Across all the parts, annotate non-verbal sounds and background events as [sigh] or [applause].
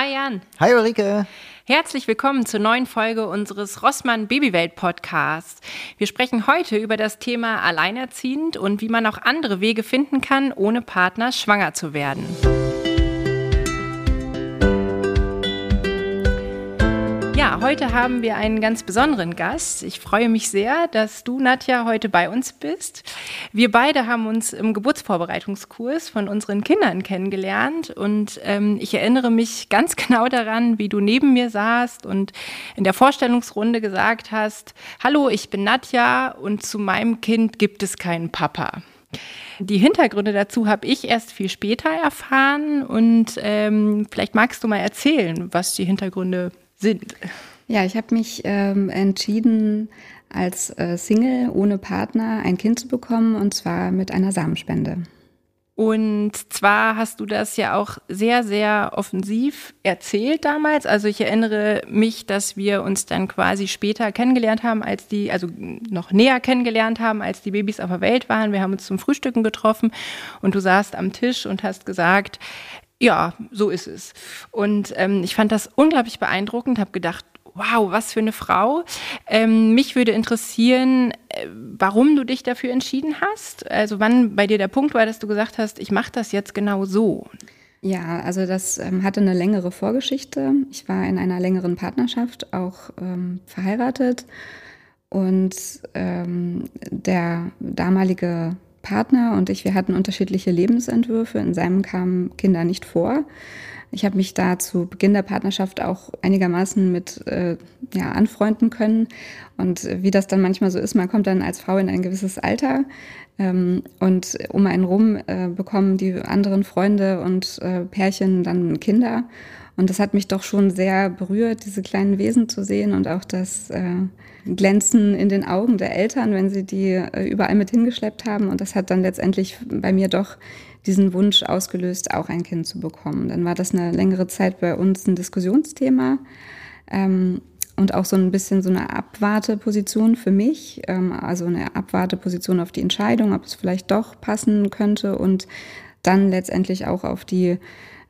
Hi Jan. Hi Ulrike. Herzlich willkommen zur neuen Folge unseres Rossmann Babywelt Podcasts. Wir sprechen heute über das Thema Alleinerziehend und wie man auch andere Wege finden kann, ohne Partner schwanger zu werden. Heute haben wir einen ganz besonderen Gast. Ich freue mich sehr, dass du, Nadja, heute bei uns bist. Wir beide haben uns im Geburtsvorbereitungskurs von unseren Kindern kennengelernt und ähm, ich erinnere mich ganz [laughs] genau daran, wie du neben mir saßt und in der Vorstellungsrunde gesagt hast, hallo, ich bin Nadja und zu meinem Kind gibt es keinen Papa. Die Hintergründe dazu habe ich erst viel später erfahren und ähm, vielleicht magst du mal erzählen, was die Hintergründe sind. Ja, ich habe mich ähm, entschieden, als äh, Single ohne Partner ein Kind zu bekommen und zwar mit einer Samenspende. Und zwar hast du das ja auch sehr, sehr offensiv erzählt damals. Also ich erinnere mich, dass wir uns dann quasi später kennengelernt haben, als die, also noch näher kennengelernt haben, als die Babys auf der Welt waren. Wir haben uns zum Frühstücken getroffen und du saßt am Tisch und hast gesagt, ja, so ist es. Und ähm, ich fand das unglaublich beeindruckend, habe gedacht, wow, was für eine Frau. Ähm, mich würde interessieren, äh, warum du dich dafür entschieden hast. Also wann bei dir der Punkt war, dass du gesagt hast, ich mache das jetzt genau so. Ja, also das ähm, hatte eine längere Vorgeschichte. Ich war in einer längeren Partnerschaft auch ähm, verheiratet und ähm, der damalige Partner und ich, wir hatten unterschiedliche Lebensentwürfe. In seinem kamen Kinder nicht vor. Ich habe mich da zu Beginn der Partnerschaft auch einigermaßen mit äh, ja, anfreunden können. Und wie das dann manchmal so ist, man kommt dann als Frau in ein gewisses Alter ähm, und um einen rum äh, bekommen die anderen Freunde und äh, Pärchen dann Kinder. Und das hat mich doch schon sehr berührt, diese kleinen Wesen zu sehen und auch das äh, Glänzen in den Augen der Eltern, wenn sie die äh, überall mit hingeschleppt haben. Und das hat dann letztendlich bei mir doch diesen Wunsch ausgelöst, auch ein Kind zu bekommen. Dann war das eine längere Zeit bei uns ein Diskussionsthema. Ähm, und auch so ein bisschen so eine Abwarteposition für mich, ähm, also eine Abwarteposition auf die Entscheidung, ob es vielleicht doch passen könnte und dann letztendlich auch auf die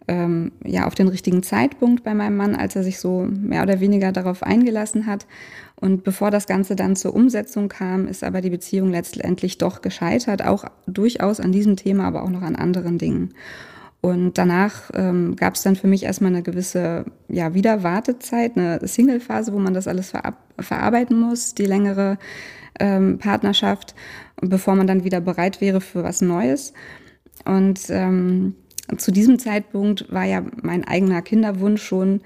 ähm, ja auf den richtigen Zeitpunkt bei meinem Mann, als er sich so mehr oder weniger darauf eingelassen hat. Und bevor das Ganze dann zur Umsetzung kam, ist aber die Beziehung letztendlich doch gescheitert, auch durchaus an diesem Thema, aber auch noch an anderen Dingen. Und danach ähm, gab es dann für mich erstmal eine gewisse ja, Wiederwartezeit, eine Single-Phase, wo man das alles ver verarbeiten muss, die längere ähm, Partnerschaft, bevor man dann wieder bereit wäre für was Neues. Und ähm, zu diesem Zeitpunkt war ja mein eigener Kinderwunsch schon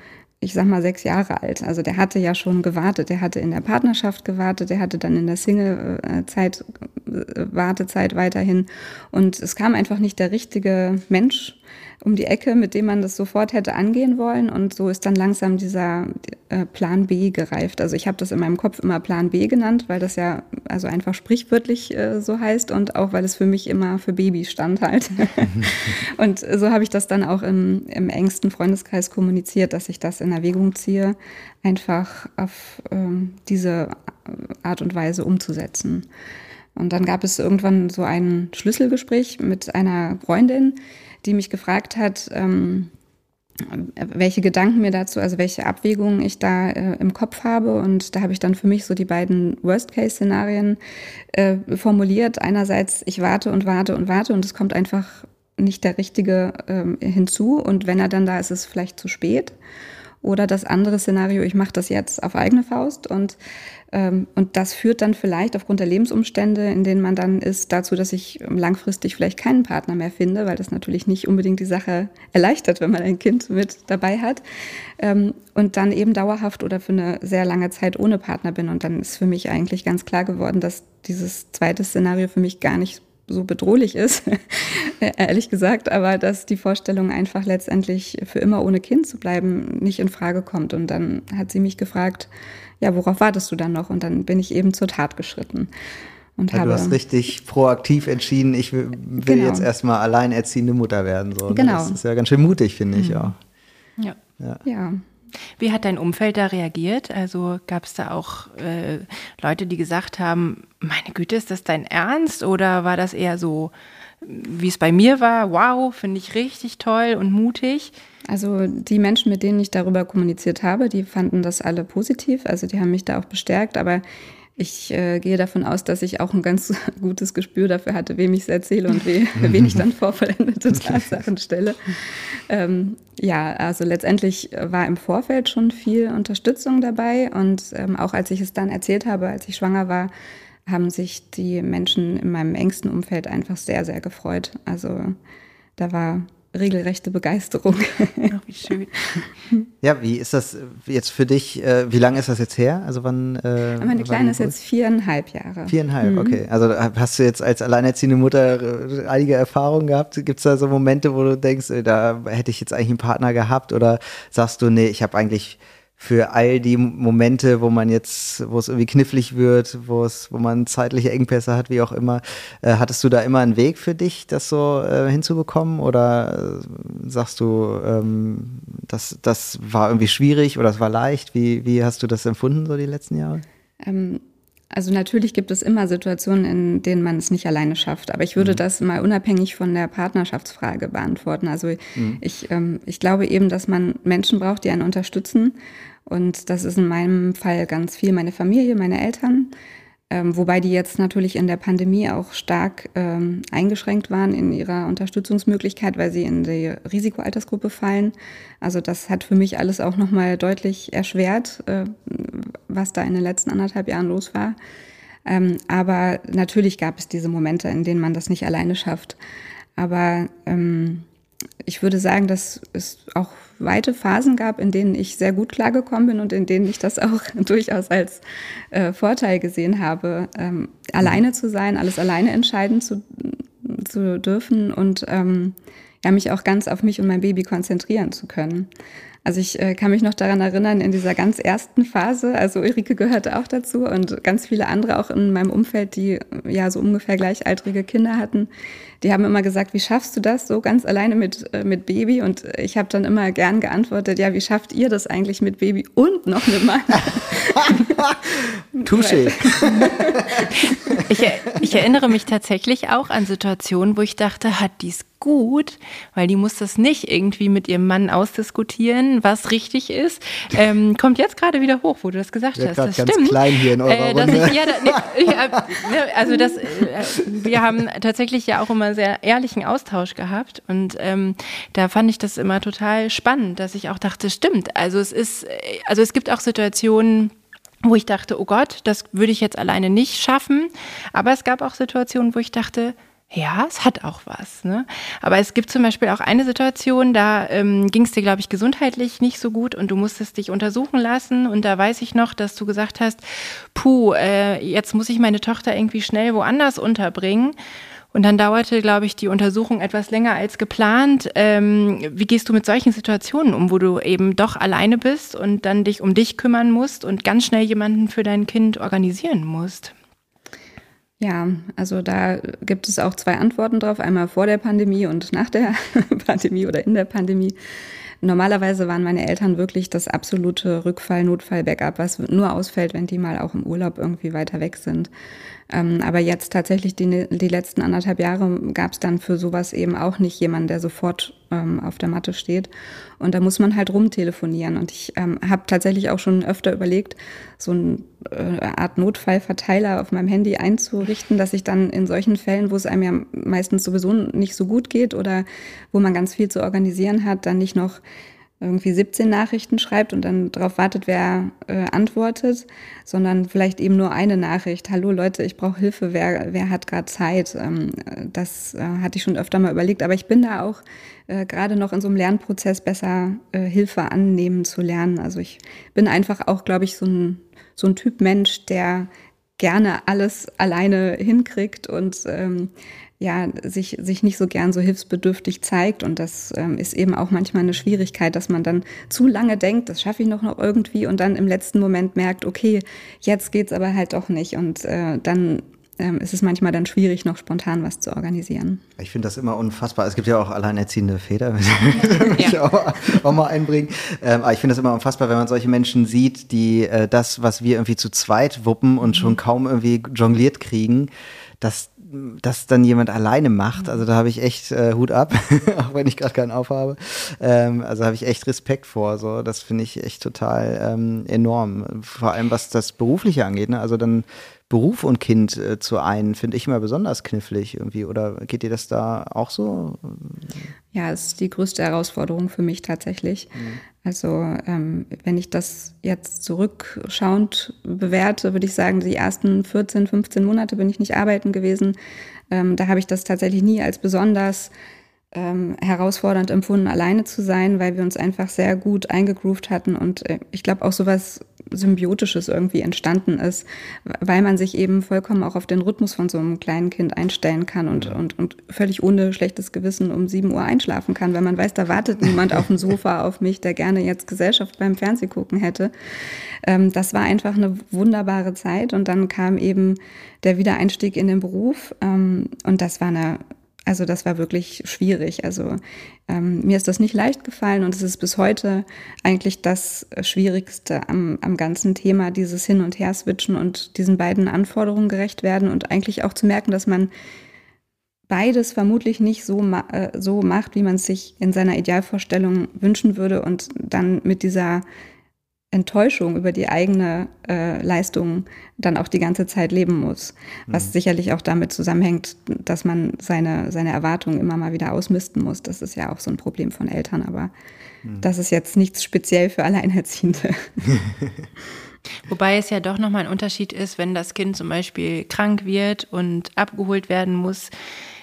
ich sag mal, sechs Jahre alt. Also der hatte ja schon gewartet. Der hatte in der Partnerschaft gewartet, der hatte dann in der Single-Zeit, äh, Wartezeit weiterhin. Und es kam einfach nicht der richtige Mensch um die Ecke, mit dem man das sofort hätte angehen wollen. Und so ist dann langsam dieser äh, Plan B gereift. Also ich habe das in meinem Kopf immer Plan B genannt, weil das ja also einfach sprichwörtlich äh, so heißt und auch weil es für mich immer für Baby stand halt. [laughs] und so habe ich das dann auch im, im engsten Freundeskreis kommuniziert, dass ich das in Erwägung ziehe, einfach auf ähm, diese Art und Weise umzusetzen. Und dann gab es irgendwann so ein Schlüsselgespräch mit einer Freundin, die mich gefragt hat, ähm, welche Gedanken mir dazu, also welche Abwägungen ich da äh, im Kopf habe. Und da habe ich dann für mich so die beiden Worst-Case-Szenarien äh, formuliert. Einerseits, ich warte und warte und warte und es kommt einfach nicht der Richtige ähm, hinzu. Und wenn er dann da ist, ist es vielleicht zu spät. Oder das andere Szenario, ich mache das jetzt auf eigene Faust und, ähm, und das führt dann vielleicht aufgrund der Lebensumstände, in denen man dann ist, dazu, dass ich langfristig vielleicht keinen Partner mehr finde, weil das natürlich nicht unbedingt die Sache erleichtert, wenn man ein Kind mit dabei hat. Ähm, und dann eben dauerhaft oder für eine sehr lange Zeit ohne Partner bin. Und dann ist für mich eigentlich ganz klar geworden, dass dieses zweite Szenario für mich gar nicht so bedrohlich ist, [laughs] ehrlich gesagt, aber dass die Vorstellung einfach letztendlich für immer ohne Kind zu bleiben nicht in Frage kommt. Und dann hat sie mich gefragt, ja, worauf wartest du dann noch? Und dann bin ich eben zur Tat geschritten. Und ja, habe, du hast richtig proaktiv entschieden, ich will, will genau. jetzt erstmal alleinerziehende Mutter werden. So. Ne? Genau. Das ist ja ganz schön mutig, finde ich mhm. auch. Ja. ja. ja. Wie hat dein Umfeld da reagiert? Also gab es da auch äh, Leute, die gesagt haben, meine Güte, ist das dein Ernst? Oder war das eher so, wie es bei mir war, wow, finde ich richtig toll und mutig. Also die Menschen, mit denen ich darüber kommuniziert habe, die fanden das alle positiv. Also die haben mich da auch bestärkt. Aber ich äh, gehe davon aus, dass ich auch ein ganz [laughs] gutes Gespür dafür hatte, wem ich es erzähle und we, [laughs] wen ich dann vor vollendete Tatsachen stelle. Ähm, ja, also letztendlich war im Vorfeld schon viel Unterstützung dabei und ähm, auch als ich es dann erzählt habe, als ich schwanger war, haben sich die Menschen in meinem engsten Umfeld einfach sehr, sehr gefreut. Also da war regelrechte Begeisterung. Ach, wie schön. Ja, wie ist das jetzt für dich? Äh, wie lange ist das jetzt her? Also wann? Äh, Meine Kleine ist jetzt viereinhalb Jahre. Viereinhalb, mhm. okay. Also hast du jetzt als alleinerziehende Mutter äh, einige Erfahrungen gehabt? Gibt es da so Momente, wo du denkst, äh, da hätte ich jetzt eigentlich einen Partner gehabt? Oder sagst du, nee, ich habe eigentlich für all die Momente, wo man jetzt, wo es irgendwie knifflig wird, wo es, wo man zeitliche Engpässe hat, wie auch immer. Äh, hattest du da immer einen Weg für dich, das so äh, hinzubekommen? Oder äh, sagst du, ähm, das, das war irgendwie schwierig oder es war leicht? Wie, wie hast du das empfunden, so die letzten Jahre? Ähm, also natürlich gibt es immer Situationen, in denen man es nicht alleine schafft. Aber ich würde mhm. das mal unabhängig von der Partnerschaftsfrage beantworten. Also mhm. ich, ähm, ich glaube eben, dass man Menschen braucht, die einen unterstützen. Und das ist in meinem Fall ganz viel meine Familie, meine Eltern. Ähm, wobei die jetzt natürlich in der Pandemie auch stark ähm, eingeschränkt waren in ihrer Unterstützungsmöglichkeit, weil sie in die Risikoaltersgruppe fallen. Also das hat für mich alles auch nochmal deutlich erschwert, äh, was da in den letzten anderthalb Jahren los war. Ähm, aber natürlich gab es diese Momente, in denen man das nicht alleine schafft. Aber ähm, ich würde sagen, dass es auch weite Phasen gab, in denen ich sehr gut klargekommen bin und in denen ich das auch [laughs] durchaus als äh, Vorteil gesehen habe, ähm, alleine zu sein, alles alleine entscheiden zu, zu dürfen und ähm, ja, mich auch ganz auf mich und mein Baby konzentrieren zu können. Also ich äh, kann mich noch daran erinnern, in dieser ganz ersten Phase, also Ulrike gehörte auch dazu und ganz viele andere auch in meinem Umfeld, die ja so ungefähr gleichaltrige Kinder hatten, die haben immer gesagt, wie schaffst du das so ganz alleine mit, äh, mit Baby? Und ich habe dann immer gern geantwortet, ja, wie schafft ihr das eigentlich mit Baby und noch mit Mann? [laughs] Touché. ich, ich erinnere mich tatsächlich auch an Situationen, wo ich dachte, hat dies gut, weil die muss das nicht irgendwie mit ihrem Mann ausdiskutieren, was richtig ist. Ähm, kommt jetzt gerade wieder hoch, wo du das gesagt ja, hast. Das ganz stimmt. klein hier in eurer äh, Runde. Ich, ja, da, ja, ne, also das, äh, wir haben tatsächlich ja auch immer sehr ehrlichen Austausch gehabt und ähm, da fand ich das immer total spannend, dass ich auch dachte, stimmt. Also es ist, äh, also es gibt auch Situationen, wo ich dachte, oh Gott, das würde ich jetzt alleine nicht schaffen. Aber es gab auch Situationen, wo ich dachte, ja, es hat auch was. Ne? Aber es gibt zum Beispiel auch eine Situation, da ähm, ging es dir, glaube ich, gesundheitlich nicht so gut und du musstest dich untersuchen lassen. Und da weiß ich noch, dass du gesagt hast, puh, äh, jetzt muss ich meine Tochter irgendwie schnell woanders unterbringen. Und dann dauerte, glaube ich, die Untersuchung etwas länger als geplant. Ähm, wie gehst du mit solchen Situationen um, wo du eben doch alleine bist und dann dich um dich kümmern musst und ganz schnell jemanden für dein Kind organisieren musst? Ja, also da gibt es auch zwei Antworten drauf, einmal vor der Pandemie und nach der [laughs] Pandemie oder in der Pandemie. Normalerweise waren meine Eltern wirklich das absolute Rückfall-Notfall-Backup, was nur ausfällt, wenn die mal auch im Urlaub irgendwie weiter weg sind. Ähm, aber jetzt tatsächlich die, die letzten anderthalb Jahre gab es dann für sowas eben auch nicht jemanden, der sofort ähm, auf der Matte steht. Und da muss man halt rumtelefonieren. Und ich ähm, habe tatsächlich auch schon öfter überlegt, so eine äh, Art Notfallverteiler auf meinem Handy einzurichten, dass ich dann in solchen Fällen, wo es einem ja meistens sowieso nicht so gut geht oder wo man ganz viel zu organisieren hat, dann nicht noch irgendwie 17 Nachrichten schreibt und dann darauf wartet, wer äh, antwortet, sondern vielleicht eben nur eine Nachricht. Hallo Leute, ich brauche Hilfe, wer, wer hat gerade Zeit? Ähm, das äh, hatte ich schon öfter mal überlegt, aber ich bin da auch äh, gerade noch in so einem Lernprozess besser äh, Hilfe annehmen zu lernen. Also ich bin einfach auch, glaube ich, so ein, so ein Typ Mensch, der gerne alles alleine hinkriegt und ähm, ja, sich, sich nicht so gern so hilfsbedürftig zeigt. Und das ähm, ist eben auch manchmal eine Schwierigkeit, dass man dann zu lange denkt, das schaffe ich noch, noch irgendwie und dann im letzten Moment merkt, okay, jetzt geht's aber halt doch nicht. Und äh, dann ähm, ist es manchmal dann schwierig, noch spontan was zu organisieren. Ich finde das immer unfassbar. Es gibt ja auch alleinerziehende Väter, [laughs] ich ja. auch, auch, mal einbringen. Ähm, aber ich finde das immer unfassbar, wenn man solche Menschen sieht, die äh, das, was wir irgendwie zu zweit wuppen und schon mhm. kaum irgendwie jongliert kriegen, dass das dann jemand alleine macht, also da habe ich echt äh, Hut ab, [laughs] auch wenn ich gerade keinen aufhabe. Ähm, also habe ich echt Respekt vor. So, das finde ich echt total ähm, enorm. Vor allem was das Berufliche angeht. Ne? Also dann Beruf und Kind äh, zu einen, finde ich immer besonders knifflig irgendwie. Oder geht dir das da auch so? Ja, es ist die größte Herausforderung für mich tatsächlich. Mhm. Also ähm, wenn ich das jetzt zurückschauend bewerte, würde ich sagen, die ersten 14, 15 Monate bin ich nicht arbeiten gewesen. Ähm, da habe ich das tatsächlich nie als besonders ähm, herausfordernd empfunden, alleine zu sein, weil wir uns einfach sehr gut eingegroovt hatten und äh, ich glaube auch sowas Symbiotisches irgendwie entstanden ist, weil man sich eben vollkommen auch auf den Rhythmus von so einem kleinen Kind einstellen kann und, und, und völlig ohne schlechtes Gewissen um 7 Uhr einschlafen kann, weil man weiß, da wartet niemand auf dem Sofa [laughs] auf mich, der gerne jetzt Gesellschaft beim Fernsehgucken hätte. Ähm, das war einfach eine wunderbare Zeit und dann kam eben der Wiedereinstieg in den Beruf ähm, und das war eine also das war wirklich schwierig. Also ähm, mir ist das nicht leicht gefallen und es ist bis heute eigentlich das Schwierigste am, am ganzen Thema, dieses Hin- und Her-Switchen und diesen beiden Anforderungen gerecht werden und eigentlich auch zu merken, dass man beides vermutlich nicht so, ma äh, so macht, wie man es sich in seiner Idealvorstellung wünschen würde und dann mit dieser Enttäuschung über die eigene äh, Leistung dann auch die ganze Zeit leben muss. Was mhm. sicherlich auch damit zusammenhängt, dass man seine, seine Erwartungen immer mal wieder ausmisten muss. Das ist ja auch so ein Problem von Eltern, aber mhm. das ist jetzt nichts speziell für Alleinerziehende. [laughs] Wobei es ja doch nochmal ein Unterschied ist, wenn das Kind zum Beispiel krank wird und abgeholt werden muss.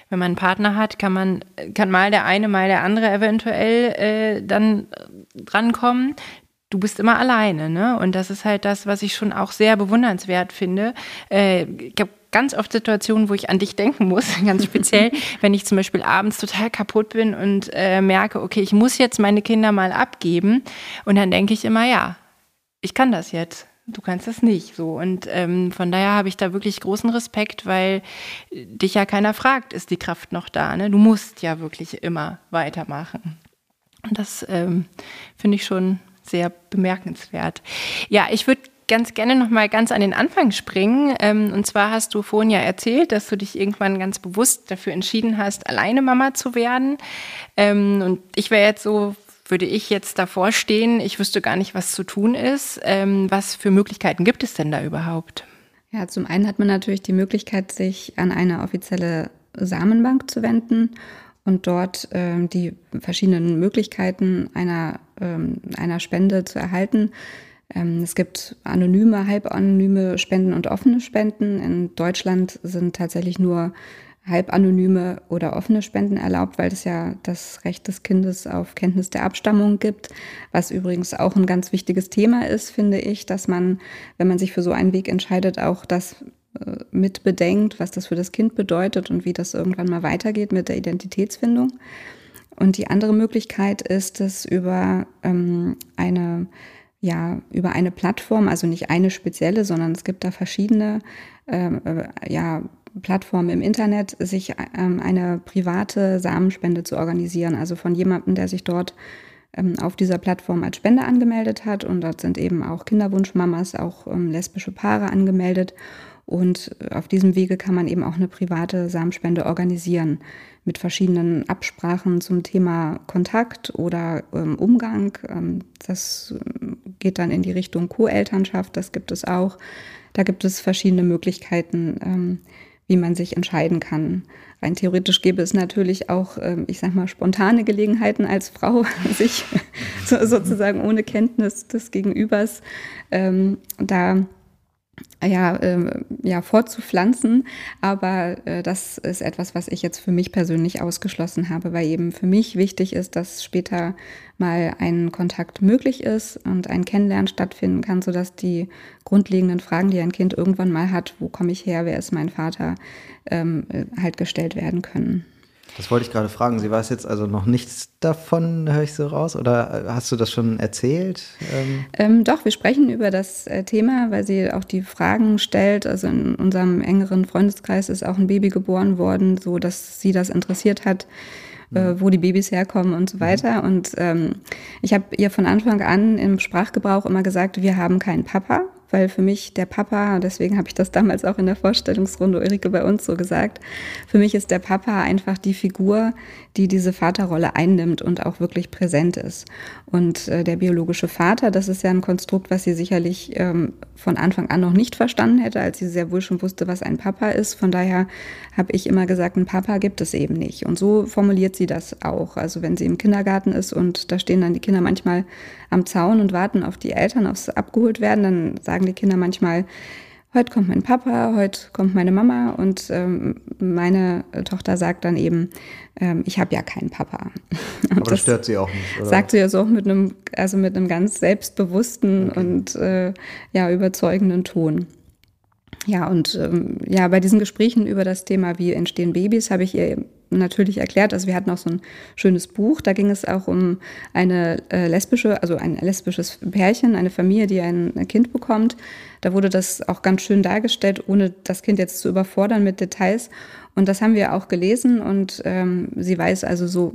Wenn man einen Partner hat, kann man, kann mal der eine, mal der andere eventuell äh, dann drankommen du bist immer alleine, ne? Und das ist halt das, was ich schon auch sehr bewundernswert finde. Äh, ich habe ganz oft Situationen, wo ich an dich denken muss, [laughs] ganz speziell, [laughs] wenn ich zum Beispiel abends total kaputt bin und äh, merke, okay, ich muss jetzt meine Kinder mal abgeben. Und dann denke ich immer, ja, ich kann das jetzt. Du kannst das nicht so. Und ähm, von daher habe ich da wirklich großen Respekt, weil dich ja keiner fragt, ist die Kraft noch da? Ne? Du musst ja wirklich immer weitermachen. Und das ähm, finde ich schon sehr bemerkenswert. Ja, ich würde ganz gerne noch mal ganz an den Anfang springen. Ähm, und zwar hast du vorhin ja erzählt, dass du dich irgendwann ganz bewusst dafür entschieden hast, alleine Mama zu werden. Ähm, und ich wäre jetzt so, würde ich jetzt davor stehen, ich wüsste gar nicht, was zu tun ist. Ähm, was für Möglichkeiten gibt es denn da überhaupt? Ja, zum einen hat man natürlich die Möglichkeit, sich an eine offizielle Samenbank zu wenden und dort die verschiedenen Möglichkeiten einer, einer Spende zu erhalten. Ähm, es gibt anonyme, halbanonyme Spenden und offene Spenden. In Deutschland sind tatsächlich nur halbanonyme oder offene Spenden erlaubt, weil es ja das Recht des Kindes auf Kenntnis der Abstammung gibt, was übrigens auch ein ganz wichtiges Thema ist, finde ich, dass man, wenn man sich für so einen Weg entscheidet, auch das äh, mit bedenkt, was das für das Kind bedeutet und wie das irgendwann mal weitergeht mit der Identitätsfindung. Und die andere Möglichkeit ist es über ähm, eine ja über eine Plattform, also nicht eine spezielle, sondern es gibt da verschiedene ähm, äh, ja Plattformen im Internet, sich ähm, eine private Samenspende zu organisieren, also von jemandem, der sich dort ähm, auf dieser Plattform als Spender angemeldet hat. Und dort sind eben auch Kinderwunschmamas, auch ähm, lesbische Paare angemeldet. Und auf diesem Wege kann man eben auch eine private Samenspende organisieren mit verschiedenen Absprachen zum Thema Kontakt oder ähm, Umgang. Ähm, das ähm, geht dann in die Richtung Co-Elternschaft, das gibt es auch. Da gibt es verschiedene Möglichkeiten, ähm, wie man sich entscheiden kann. Rein theoretisch gäbe es natürlich auch, ähm, ich sag mal, spontane Gelegenheiten als Frau, [laughs] sich so, sozusagen ohne Kenntnis des Gegenübers ähm, da ja, äh, ja, fortzupflanzen. Aber äh, das ist etwas, was ich jetzt für mich persönlich ausgeschlossen habe, weil eben für mich wichtig ist, dass später mal ein Kontakt möglich ist und ein Kennenlernen stattfinden kann, sodass die grundlegenden Fragen, die ein Kind irgendwann mal hat, wo komme ich her, wer ist mein Vater, ähm, halt gestellt werden können. Das wollte ich gerade fragen. Sie weiß jetzt also noch nichts davon, höre ich so raus? Oder äh, hast du das schon erzählt? Ähm ähm, doch, wir sprechen über das äh, Thema, weil sie auch die Fragen stellt. Also in unserem engeren Freundeskreis ist auch ein Baby geboren worden, so dass sie das interessiert hat, äh, mhm. wo die Babys herkommen und so mhm. weiter. Und ähm, ich habe ihr von Anfang an im Sprachgebrauch immer gesagt, wir haben keinen Papa weil für mich der Papa, deswegen habe ich das damals auch in der Vorstellungsrunde Ulrike bei uns so gesagt, für mich ist der Papa einfach die Figur, die diese Vaterrolle einnimmt und auch wirklich präsent ist. Und äh, der biologische Vater, das ist ja ein Konstrukt, was sie sicherlich ähm, von Anfang an noch nicht verstanden hätte, als sie sehr wohl schon wusste, was ein Papa ist. Von daher habe ich immer gesagt, ein Papa gibt es eben nicht. Und so formuliert sie das auch. Also wenn sie im Kindergarten ist und da stehen dann die Kinder manchmal am Zaun und warten auf die Eltern, aufs abgeholt werden, dann sagen die Kinder manchmal, heute kommt mein Papa, heute kommt meine Mama und ähm, meine Tochter sagt dann eben, ähm, ich habe ja keinen Papa. [laughs] Aber das stört sie auch nicht, oder? Sagt sie ja so auch mit einem, also mit einem ganz selbstbewussten okay. und äh, ja, überzeugenden Ton. Ja, und ähm, ja, bei diesen Gesprächen über das Thema, wie entstehen Babys, habe ich ihr natürlich erklärt. Also wir hatten auch so ein schönes Buch, da ging es auch um eine äh, lesbische, also ein lesbisches Pärchen, eine Familie, die ein Kind bekommt. Da wurde das auch ganz schön dargestellt, ohne das Kind jetzt zu überfordern mit Details. Und das haben wir auch gelesen und ähm, sie weiß also so,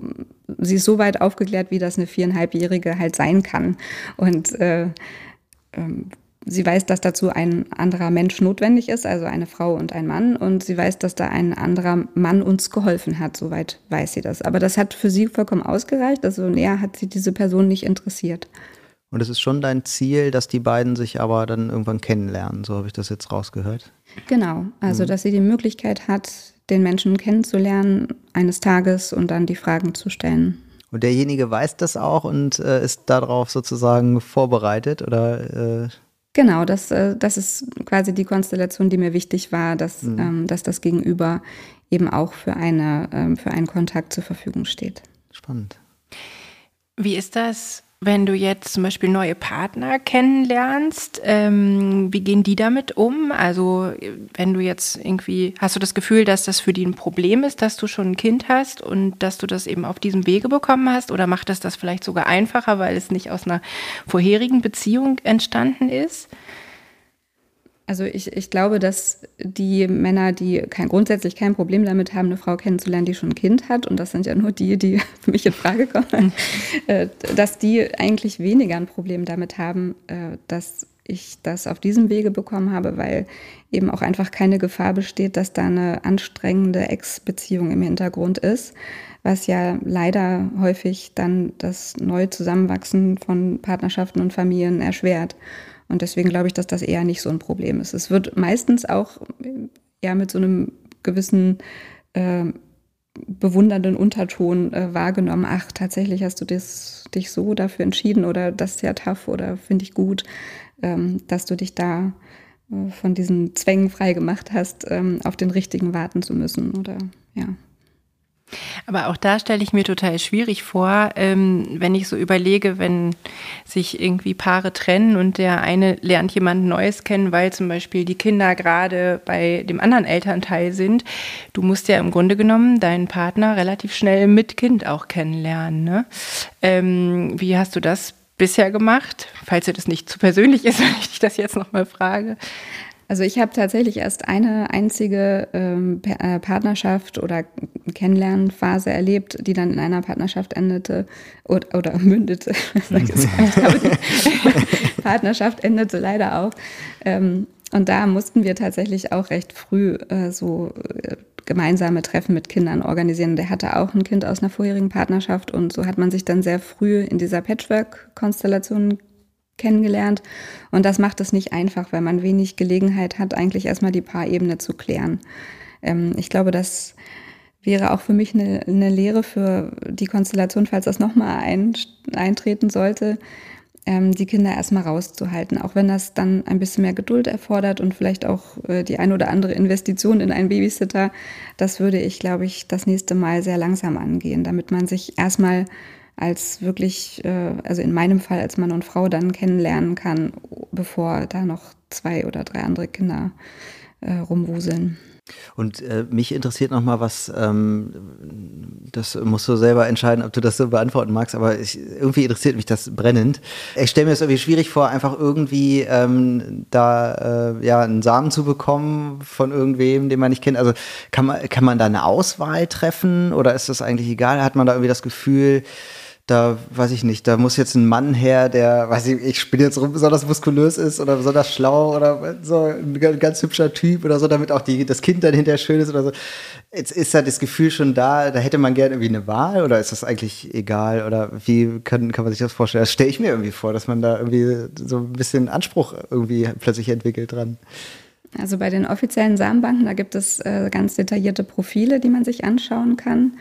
sie ist so weit aufgeklärt, wie das eine viereinhalbjährige halt sein kann. Und äh, ähm, Sie weiß, dass dazu ein anderer Mensch notwendig ist, also eine Frau und ein Mann. Und sie weiß, dass da ein anderer Mann uns geholfen hat. Soweit weiß sie das. Aber das hat für sie vollkommen ausgereicht. Also näher hat sie diese Person nicht interessiert. Und es ist schon dein Ziel, dass die beiden sich aber dann irgendwann kennenlernen. So habe ich das jetzt rausgehört. Genau. Also, mhm. dass sie die Möglichkeit hat, den Menschen kennenzulernen eines Tages und dann die Fragen zu stellen. Und derjenige weiß das auch und äh, ist darauf sozusagen vorbereitet oder äh Genau, das, äh, das ist quasi die Konstellation, die mir wichtig war, dass, mhm. ähm, dass das Gegenüber eben auch für, eine, ähm, für einen Kontakt zur Verfügung steht. Spannend. Wie ist das wenn du jetzt zum Beispiel neue Partner kennenlernst, ähm, wie gehen die damit um? Also wenn du jetzt irgendwie, hast du das Gefühl, dass das für die ein Problem ist, dass du schon ein Kind hast und dass du das eben auf diesem Wege bekommen hast? Oder macht das das vielleicht sogar einfacher, weil es nicht aus einer vorherigen Beziehung entstanden ist? Also ich, ich glaube, dass die Männer, die kein, grundsätzlich kein Problem damit haben, eine Frau kennenzulernen, die schon ein Kind hat, und das sind ja nur die, die [laughs] für mich in Frage kommen, [laughs] äh, dass die eigentlich weniger ein Problem damit haben, äh, dass ich das auf diesem Wege bekommen habe, weil eben auch einfach keine Gefahr besteht, dass da eine anstrengende Ex-Beziehung im Hintergrund ist, was ja leider häufig dann das neue Zusammenwachsen von Partnerschaften und Familien erschwert. Und deswegen glaube ich, dass das eher nicht so ein Problem ist. Es wird meistens auch eher mit so einem gewissen äh, bewundernden Unterton äh, wahrgenommen. Ach, tatsächlich hast du das, dich so dafür entschieden oder das ist ja tough oder finde ich gut, ähm, dass du dich da äh, von diesen Zwängen frei gemacht hast, ähm, auf den richtigen warten zu müssen oder ja. Aber auch da stelle ich mir total schwierig vor, ähm, wenn ich so überlege, wenn sich irgendwie Paare trennen und der eine lernt jemand Neues kennen, weil zum Beispiel die Kinder gerade bei dem anderen Elternteil sind. Du musst ja im Grunde genommen deinen Partner relativ schnell mit Kind auch kennenlernen. Ne? Ähm, wie hast du das bisher gemacht? Falls dir das nicht zu persönlich ist, [laughs] wenn ich dich das jetzt nochmal frage. Also ich habe tatsächlich erst eine einzige ähm, äh, Partnerschaft oder Kennenlernphase erlebt, die dann in einer Partnerschaft endete oder, oder [laughs] mündete. [laughs] Partnerschaft endete leider auch. Ähm, und da mussten wir tatsächlich auch recht früh äh, so äh, gemeinsame Treffen mit Kindern organisieren. Der hatte auch ein Kind aus einer vorherigen Partnerschaft und so hat man sich dann sehr früh in dieser Patchwork-Konstellation kennengelernt. Und das macht es nicht einfach, weil man wenig Gelegenheit hat, eigentlich erstmal die Paarebene zu klären. Ähm, ich glaube, das wäre auch für mich eine, eine Lehre für die Konstellation, falls das nochmal ein, eintreten sollte, ähm, die Kinder erstmal rauszuhalten, auch wenn das dann ein bisschen mehr Geduld erfordert und vielleicht auch äh, die ein oder andere Investition in einen Babysitter. Das würde ich, glaube ich, das nächste Mal sehr langsam angehen, damit man sich erstmal als wirklich, äh, also in meinem Fall als Mann und Frau dann kennenlernen kann, bevor da noch zwei oder drei andere Kinder äh, rumwuseln. Und äh, mich interessiert nochmal, was, ähm, das musst du selber entscheiden, ob du das so beantworten magst, aber ich, irgendwie interessiert mich das brennend. Ich stelle mir es irgendwie schwierig vor, einfach irgendwie ähm, da äh, ja, einen Samen zu bekommen von irgendwem, den man nicht kennt. Also kann man, kann man da eine Auswahl treffen oder ist das eigentlich egal? Hat man da irgendwie das Gefühl, da weiß ich nicht, da muss jetzt ein Mann her, der, weiß ich, ich spiele jetzt rum, besonders muskulös ist oder besonders schlau oder so ein ganz hübscher Typ oder so, damit auch die, das Kind dann hinterher schön ist oder so. Jetzt ist ja das Gefühl schon da, da hätte man gerne irgendwie eine Wahl oder ist das eigentlich egal oder wie kann, kann man sich das vorstellen? Das stelle ich mir irgendwie vor, dass man da irgendwie so ein bisschen Anspruch irgendwie plötzlich entwickelt dran. Also bei den offiziellen Samenbanken, da gibt es äh, ganz detaillierte Profile, die man sich anschauen kann.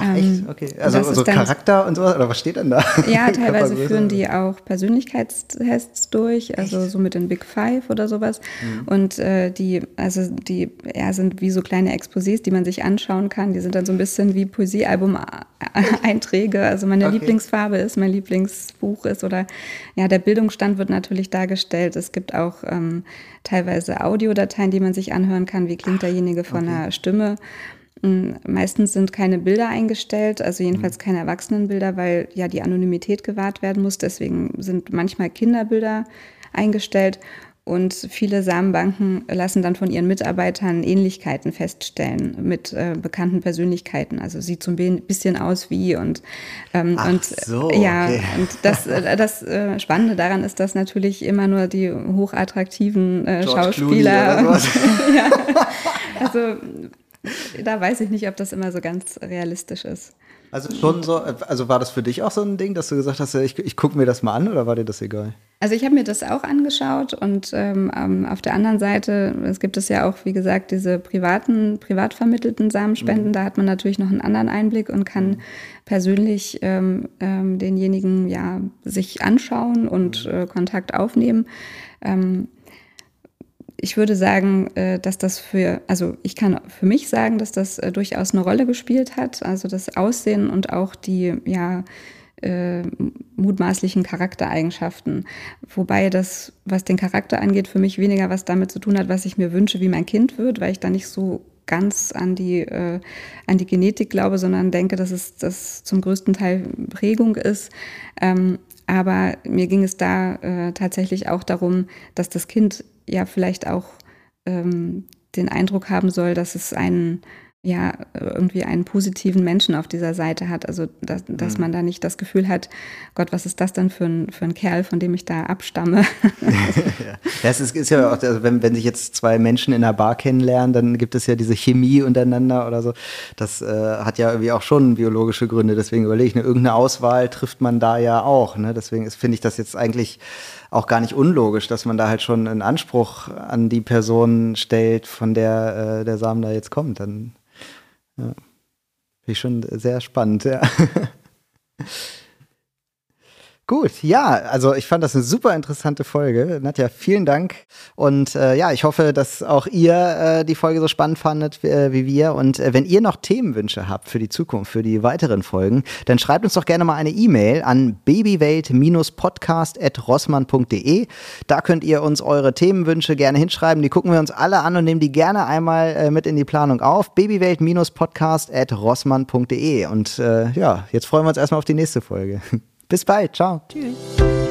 Ach, echt? Ähm, okay. Also so Charakter und sowas? Oder was steht denn da? [laughs] Ja, [laughs] teilweise führen die auch Persönlichkeitstests durch, also echt? so mit den Big Five oder sowas. Mhm. Und äh, die, also die ja, sind wie so kleine Exposés, die man sich anschauen kann. Die sind dann so ein bisschen wie Poesiealbum-Einträge. [laughs] Also meine okay. Lieblingsfarbe ist, mein Lieblingsbuch ist oder ja, der Bildungsstand wird natürlich dargestellt. Es gibt auch ähm, teilweise Audiodateien, die man sich anhören kann. Wie klingt derjenige von okay. der Stimme? Mm, meistens sind keine Bilder eingestellt, also jedenfalls mhm. keine Erwachsenenbilder, weil ja die Anonymität gewahrt werden muss. Deswegen sind manchmal Kinderbilder eingestellt. Und viele Samenbanken lassen dann von ihren Mitarbeitern Ähnlichkeiten feststellen mit äh, bekannten Persönlichkeiten. Also sieht so ein bisschen aus wie und ähm, Ach und so, ja okay. und das [laughs] äh, das äh, Spannende daran ist, dass natürlich immer nur die hochattraktiven äh, Schauspieler und, [laughs] ja, [laughs] also [laughs] da weiß ich nicht, ob das immer so ganz realistisch ist. Also schon so, also war das für dich auch so ein Ding, dass du gesagt hast, ich, ich gucke mir das mal an oder war dir das egal? Also ich habe mir das auch angeschaut und ähm, auf der anderen Seite, es gibt es ja auch, wie gesagt, diese privaten, privat vermittelten Samenspenden, mhm. da hat man natürlich noch einen anderen Einblick und kann mhm. persönlich ähm, ähm, denjenigen ja sich anschauen und mhm. äh, Kontakt aufnehmen. Ähm, ich würde sagen, äh, dass das für, also ich kann für mich sagen, dass das äh, durchaus eine Rolle gespielt hat. Also das Aussehen und auch die, ja, äh, mutmaßlichen Charaktereigenschaften. Wobei das, was den Charakter angeht, für mich weniger was damit zu tun hat, was ich mir wünsche, wie mein Kind wird, weil ich da nicht so ganz an die, an die Genetik glaube, sondern denke, dass es das zum größten Teil Prägung ist. Ähm, aber mir ging es da tatsächlich auch darum, dass das Kind ja vielleicht auch ähm, den Eindruck haben soll, dass es einen ja irgendwie einen positiven Menschen auf dieser Seite hat. Also dass, dass mhm. man da nicht das Gefühl hat, Gott, was ist das denn für ein, für ein Kerl, von dem ich da abstamme? [laughs] ja, es ist, ist, ja auch, also wenn, wenn sich jetzt zwei Menschen in einer Bar kennenlernen, dann gibt es ja diese Chemie untereinander oder so. Das äh, hat ja irgendwie auch schon biologische Gründe. Deswegen überlege ich, eine, irgendeine Auswahl trifft man da ja auch. Ne? Deswegen finde ich das jetzt eigentlich auch gar nicht unlogisch, dass man da halt schon einen Anspruch an die Person stellt, von der äh, der Samen da jetzt kommt. Dann ja, finde ich schon sehr spannend, ja. [laughs] Gut, ja, also ich fand das eine super interessante Folge. Nadja, vielen Dank. Und äh, ja, ich hoffe, dass auch ihr äh, die Folge so spannend fandet äh, wie wir. Und äh, wenn ihr noch Themenwünsche habt für die Zukunft, für die weiteren Folgen, dann schreibt uns doch gerne mal eine E-Mail an babywelt-podcast.rossmann.de. Da könnt ihr uns eure Themenwünsche gerne hinschreiben. Die gucken wir uns alle an und nehmen die gerne einmal äh, mit in die Planung auf. babywelt-podcast.rossmann.de. Und äh, ja, jetzt freuen wir uns erstmal auf die nächste Folge. [laughs] Bis bald. Ciao. Tschüss.